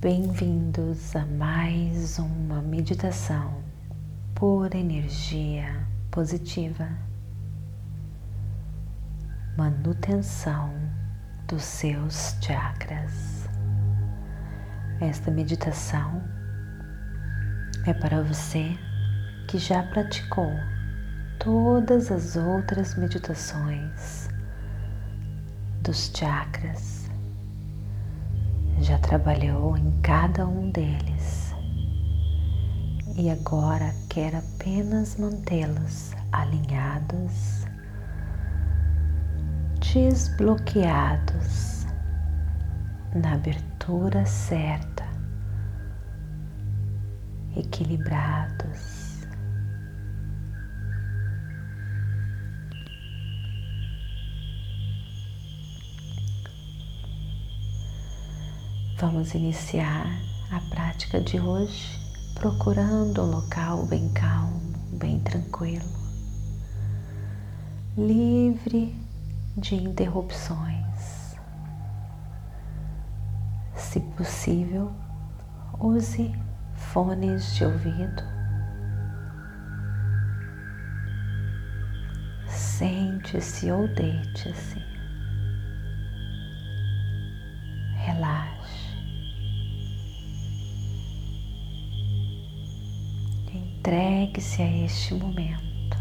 Bem-vindos a mais uma meditação por energia positiva, manutenção dos seus chakras. Esta meditação é para você que já praticou todas as outras meditações dos chakras, já trabalhou em cada um deles. E agora quer apenas mantê-los alinhados, desbloqueados na abertura certa, equilibrados Vamos iniciar a prática de hoje procurando um local bem calmo, bem tranquilo, livre de interrupções. Se possível, use fones de ouvido. Sente-se ou deite-se. Entregue-se a este momento.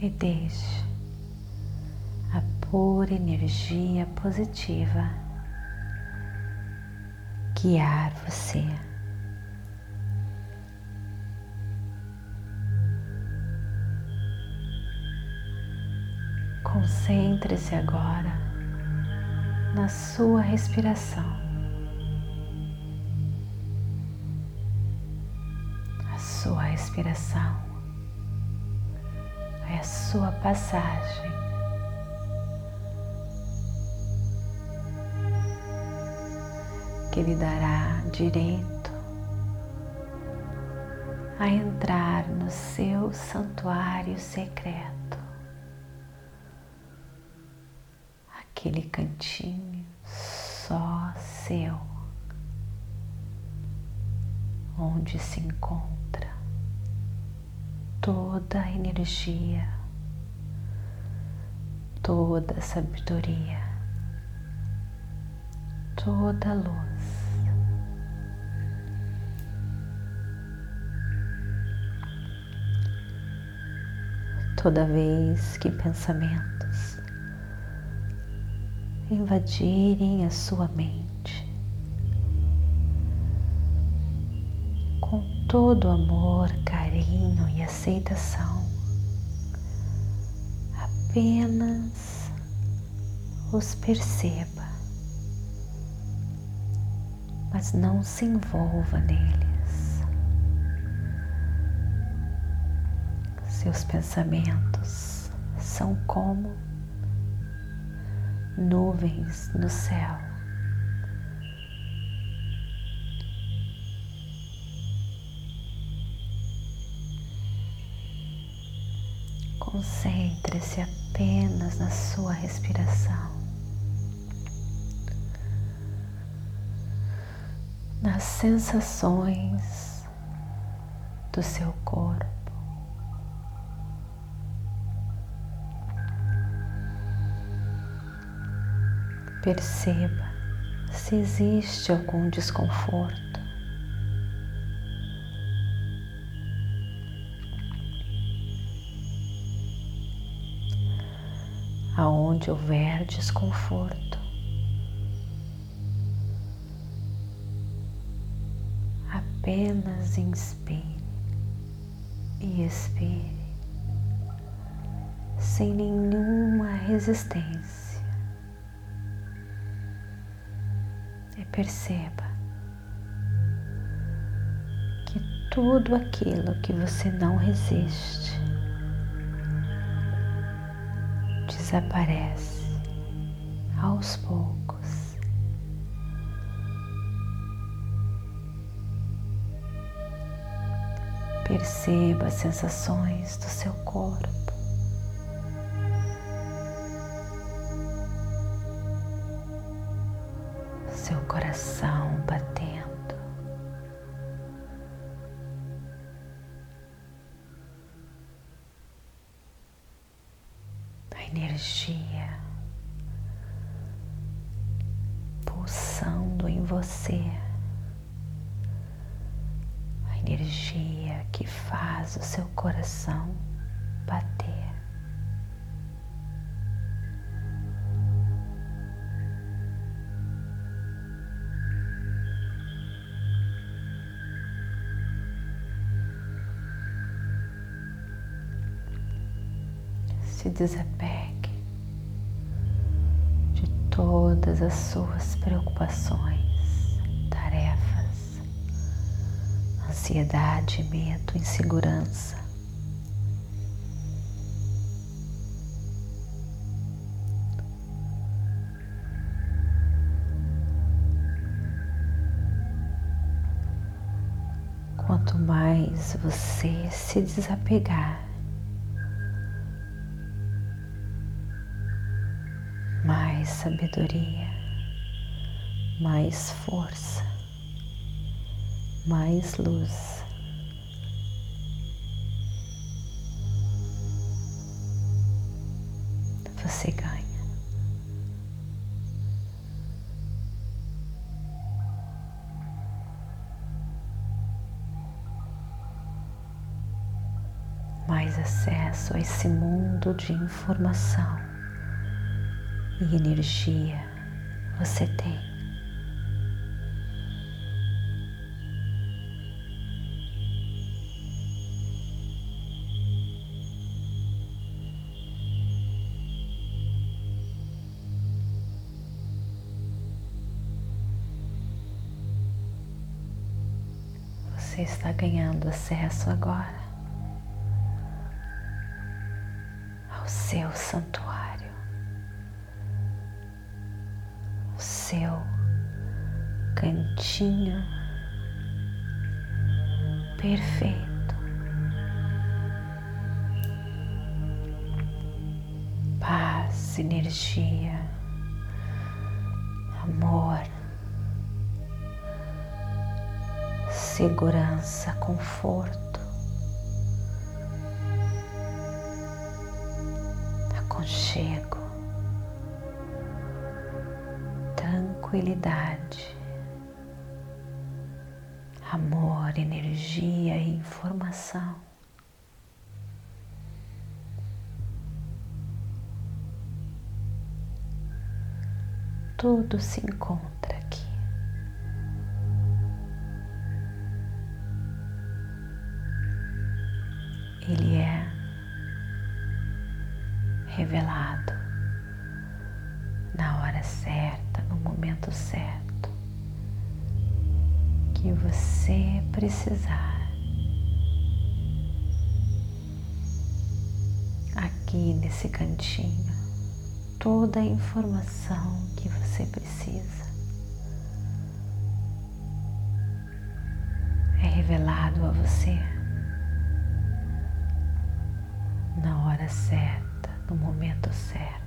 E deixe a pura energia positiva guiar você. Concentre-se agora na sua respiração. Sua respiração, é a sua passagem. Que lhe dará direito a entrar no seu santuário secreto, aquele cantinho só seu, onde se encontra toda a energia, toda a sabedoria, toda a luz. Toda vez que pensamentos invadirem a sua mente, todo amor, carinho e aceitação. Apenas os perceba, mas não se envolva neles. Seus pensamentos são como nuvens no céu. Concentre-se apenas na sua respiração, nas sensações do seu corpo. Perceba se existe algum desconforto. Aonde houver desconforto. Apenas inspire e expire sem nenhuma resistência. E perceba que tudo aquilo que você não resiste desaparece aos poucos. Perceba as sensações do seu corpo. Seu coração. Coração bater. se desapegue de todas as suas preocupações, tarefas, ansiedade, medo, insegurança. Mais você se desapegar mais sabedoria, mais força, mais luz. Acesso a esse mundo de informação e energia você tem. Você está ganhando acesso agora seu santuário. seu cantinho perfeito. Paz, energia, amor, segurança, conforto, aconchego. tranquilidade, amor, energia e informação. Tudo se encontra aqui. Ele é revelado na hora certa, no momento certo que você precisar. Aqui nesse cantinho, toda a informação que você precisa é revelado a você na hora certa, no momento certo.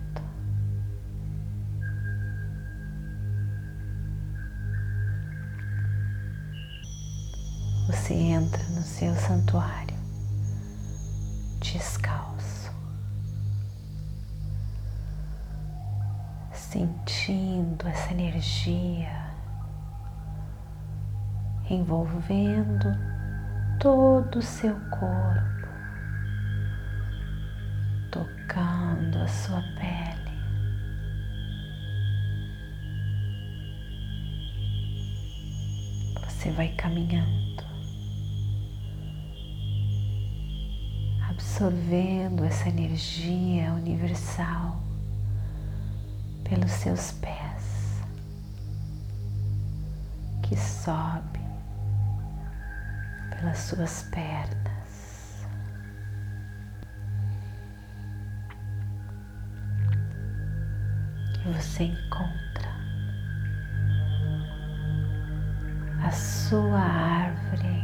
você entra no seu santuário descalço, sentindo essa energia envolvendo todo o seu corpo, tocando a sua pele. Você vai caminhando absorvendo essa energia universal pelos seus pés, que sobe pelas suas pernas. Você encontra a sua árvore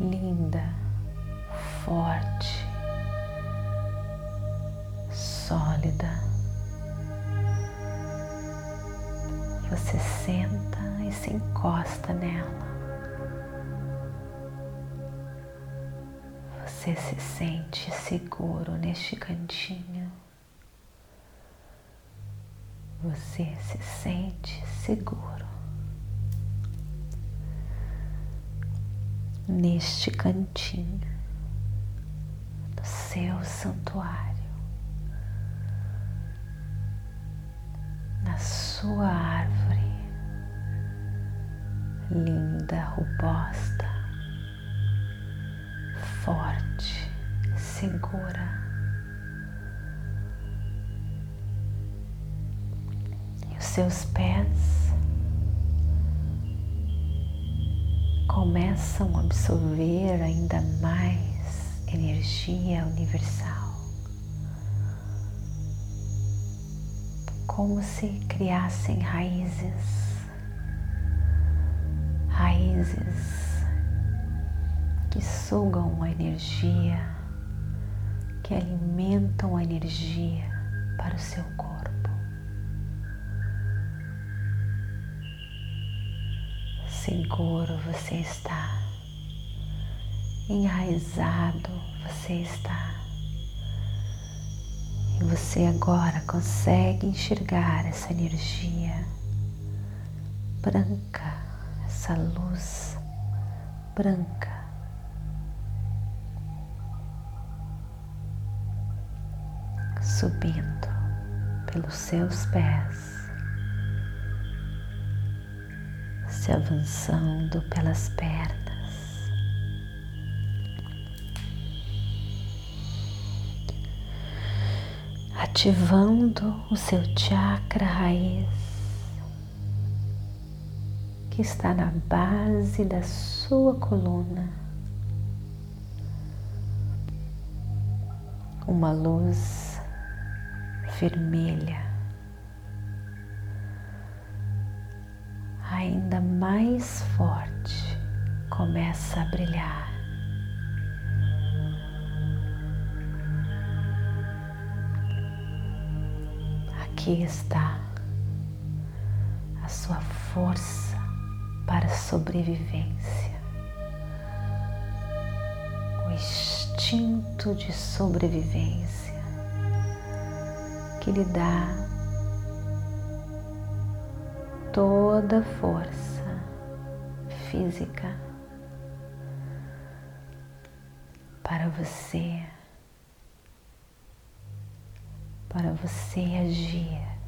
linda, forte, sólida. Você senta e se encosta nela. Você se sente seguro neste cantinho. Você se sente seguro neste cantinho do seu santuário, na sua árvore linda, robusta, forte, segura. seus pés começam a absorver ainda mais energia universal, como se criassem raízes, raízes que sugam a energia, que alimentam a energia para o seu corpo. seguro você está, enraizado você está. E você agora consegue enxergar essa energia branca, essa luz branca. Subindo pelos seus pés. se avançando pelas pernas. Ativando o seu chakra raiz que está na base da sua coluna. Uma luz vermelha. Ainda mais forte começa a brilhar. Aqui está a sua força para sobrevivência, o instinto de sobrevivência que lhe dá toda força física para você, para você agir.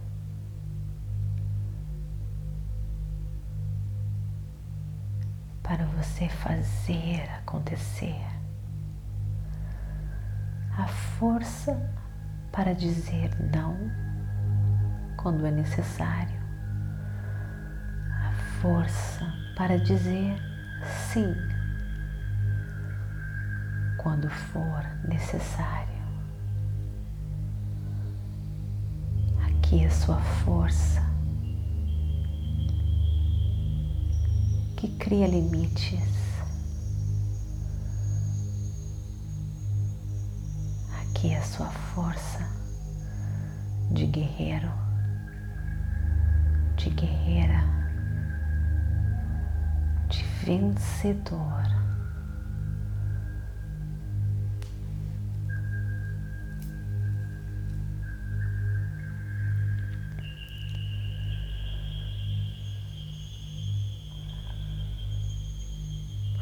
Para você fazer acontecer, a força para dizer não quando é necessário, força para dizer sim quando for necessário. Aqui a sua força que cria limites. Aqui a sua força de guerreiro, de guerreira vencedor.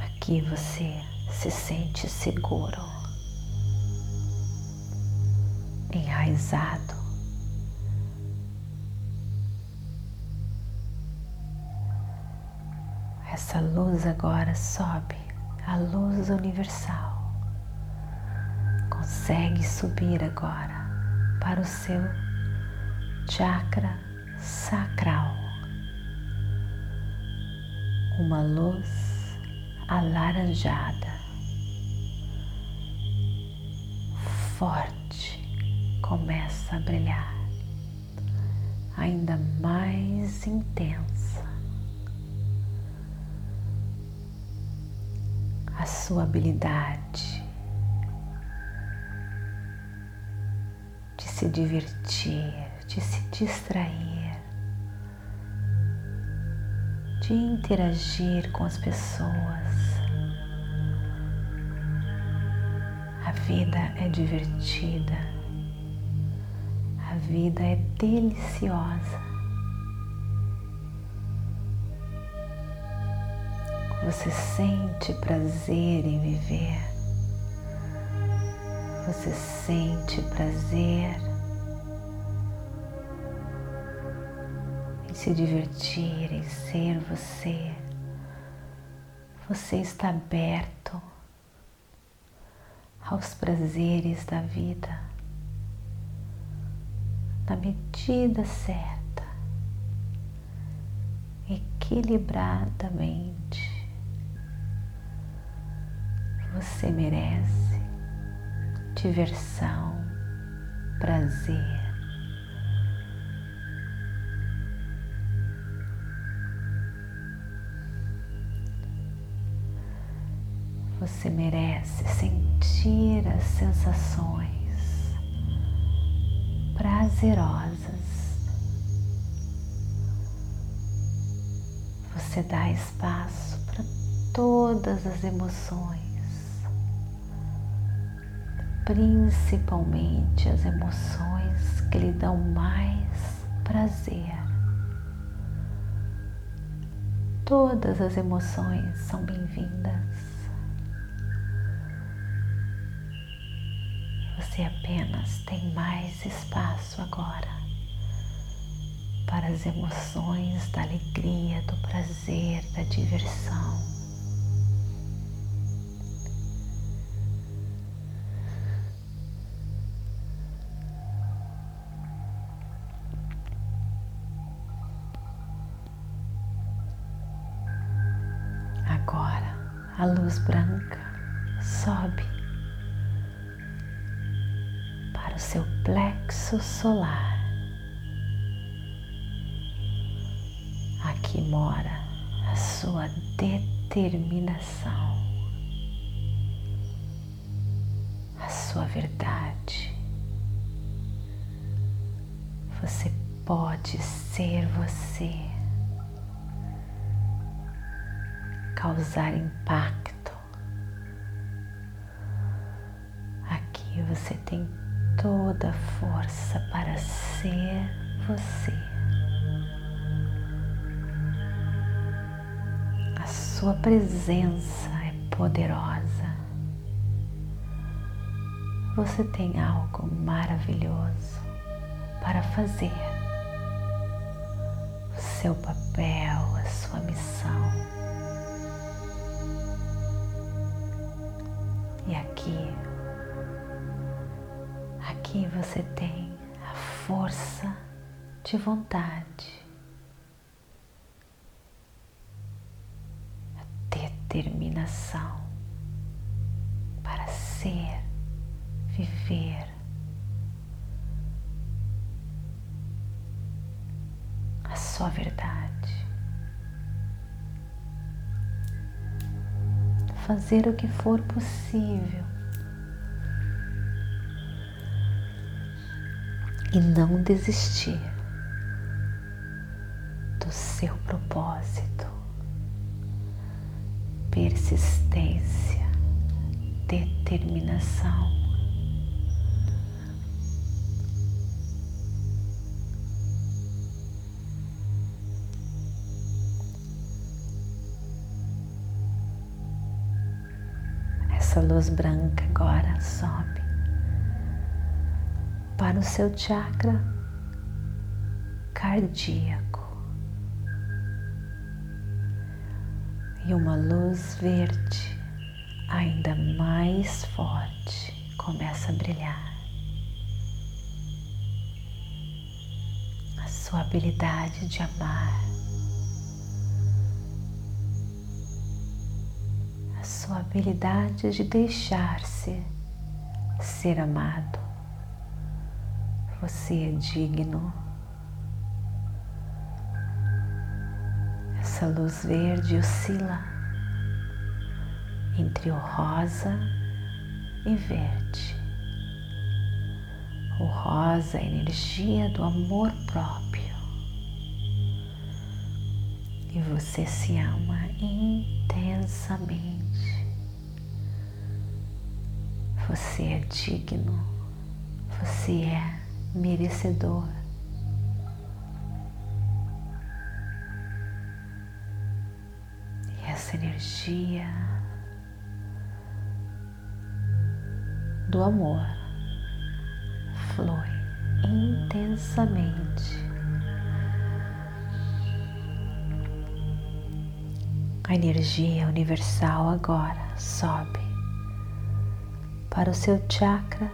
Aqui você se sente seguro, enraizado Essa luz agora sobe, a luz universal. Consegue subir agora para o seu chakra sacral. Uma luz alaranjada, forte, começa a brilhar, ainda mais intensa. sua habilidade de se divertir, de se distrair, de interagir com as pessoas. A vida é divertida, a vida é deliciosa. Você sente prazer em viver. Você sente prazer em se divertir, em ser você. Você está aberto aos prazeres da vida na medida certa, equilibradamente. Você merece diversão, prazer. Você merece sentir as sensações prazerosas. Você dá espaço para todas as emoções principalmente as emoções que lhe dão mais prazer. Todas as emoções são bem-vindas. Você apenas tem mais espaço agora para as emoções da alegria, do prazer, da diversão. a luz branca sobe o seu plexo solar. Aqui mora a sua determinação, a sua verdade. Você pode ser você. causar impacto. Aqui você tem toda a força para ser você. A sua presença é poderosa. Você tem algo maravilhoso para fazer. O seu papel, a sua missão. E aqui, aqui você tem a força de vontade, a determinação para ser, viver. A sua verdade. fazer o que for possível e não desistir do seu propósito, persistência, determinação. essa luz branca agora sobe para o seu chakra cardíaco e uma luz verde ainda mais forte começa a brilhar. A sua habilidade de amar sua habilidade de deixar-se ser amado. Você é digno. Essa luz verde oscila entre o rosa e verde. O rosa é a energia do amor próprio. E você se ama intensamente. Você é digno. Você é merecedor. E essa energia do amor flui intensamente. A energia universal agora sobe para o seu chakra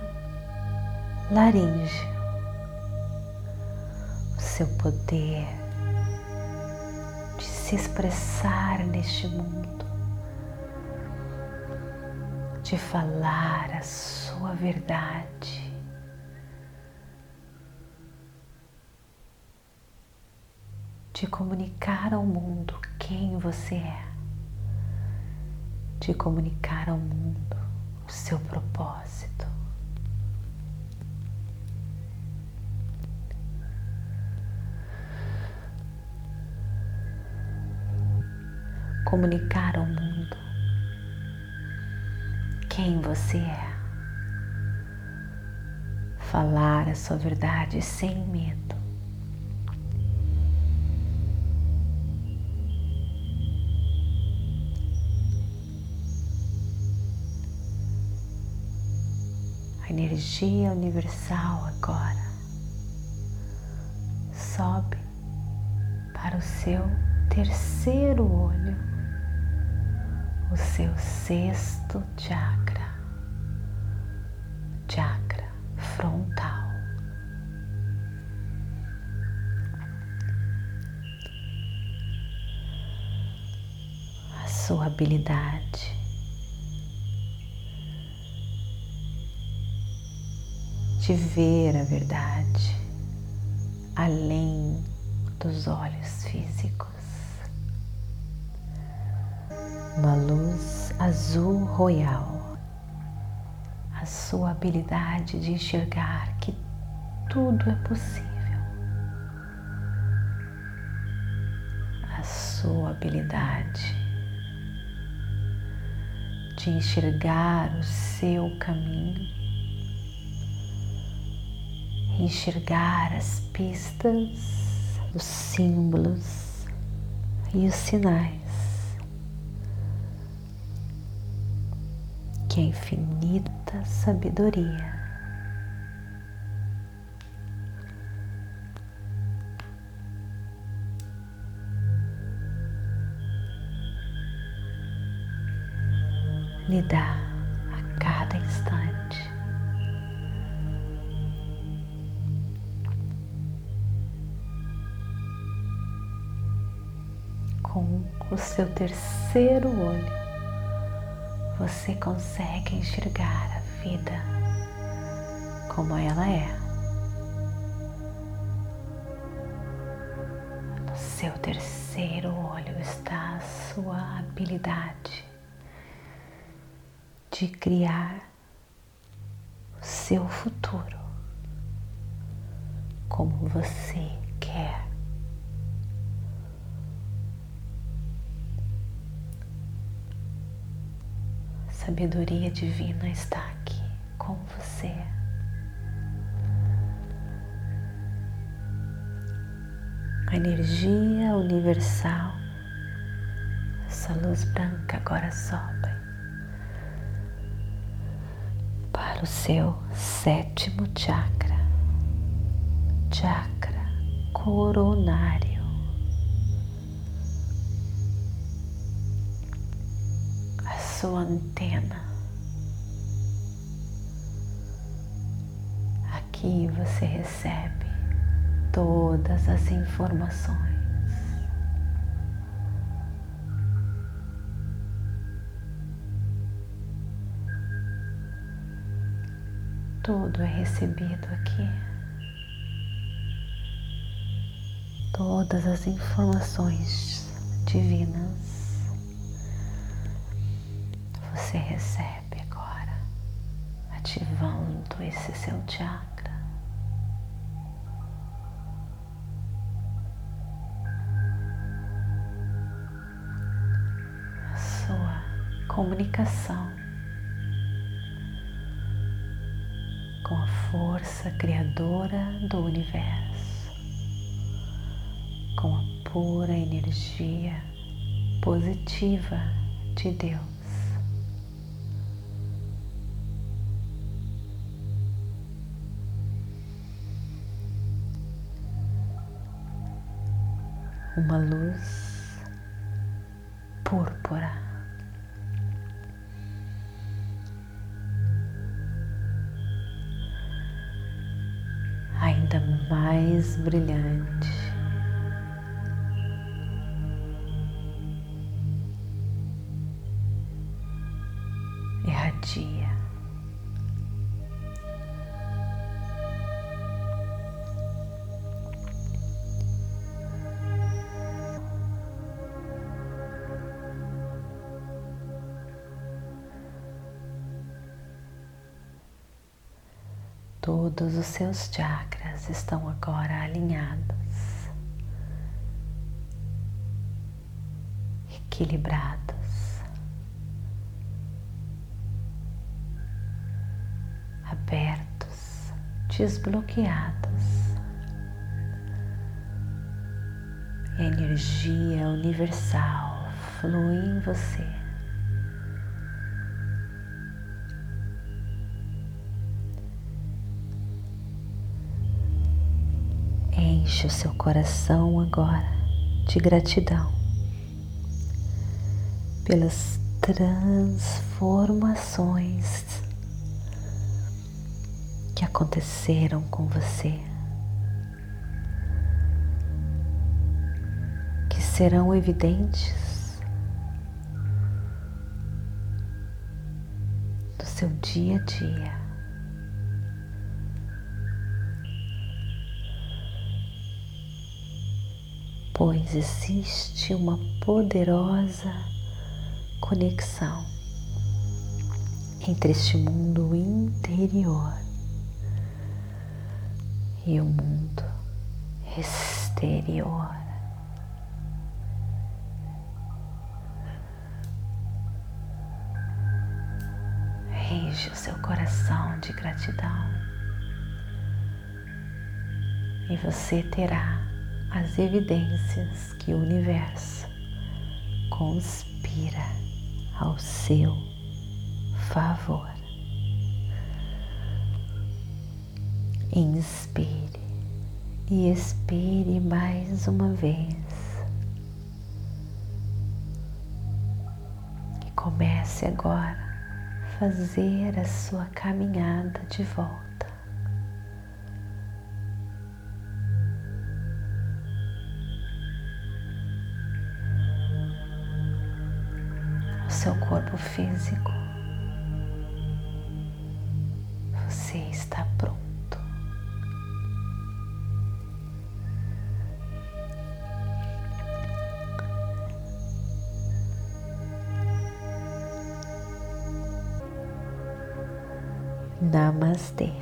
laríngeo, o seu poder de se expressar neste mundo, de falar a sua verdade. De comunicar ao mundo quem você é, de comunicar ao mundo o seu propósito. Comunicar ao mundo quem você é. Falar a sua verdade sem medo. A energia universal agora sobe para o seu terceiro olho, o seu sexto chakra, chakra frontal. A sua habilidade de ver a verdade além dos olhos físicos. Uma luz azul royal, a sua habilidade de enxergar que tudo é possível, a sua habilidade de enxergar o seu caminho. Enxergar as pistas, os símbolos e os sinais que a infinita sabedoria lhe dá a cada instante. com o seu terceiro olho, você consegue enxergar a vida como ela é. No seu terceiro olho está a sua habilidade de criar o seu futuro como você quer. Sabedoria divina está aqui com você. A energia universal, essa luz branca agora sobe para o seu sétimo chakra, chakra coronário. Sua antena. Aqui você recebe todas as informações. Tudo é recebido aqui. Todas as informações divinas você recebe agora, ativando esse seu chakra. A sua comunicação com a força criadora do universo, com a pura energia positiva de Deus. Uma luz púrpura. Ainda mais brilhante. Todos os seus chakras estão agora alinhados, equilibrados, abertos, desbloqueados. Energia universal flui em você. Enche o seu coração agora de gratidão pelas transformações que aconteceram com você, que serão evidentes no seu dia a dia. Pois existe uma poderosa conexão entre este mundo interior e o mundo exterior. Enche o seu coração de gratidão e você terá as evidências que o universo conspira ao seu favor. Inspire e expire mais uma vez. E comece agora a fazer a sua caminhada de volta. Corpo físico. Você está pronto. Namastê.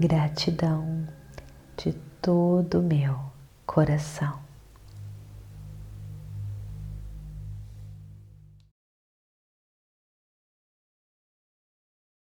Gratidão de todo meu coração.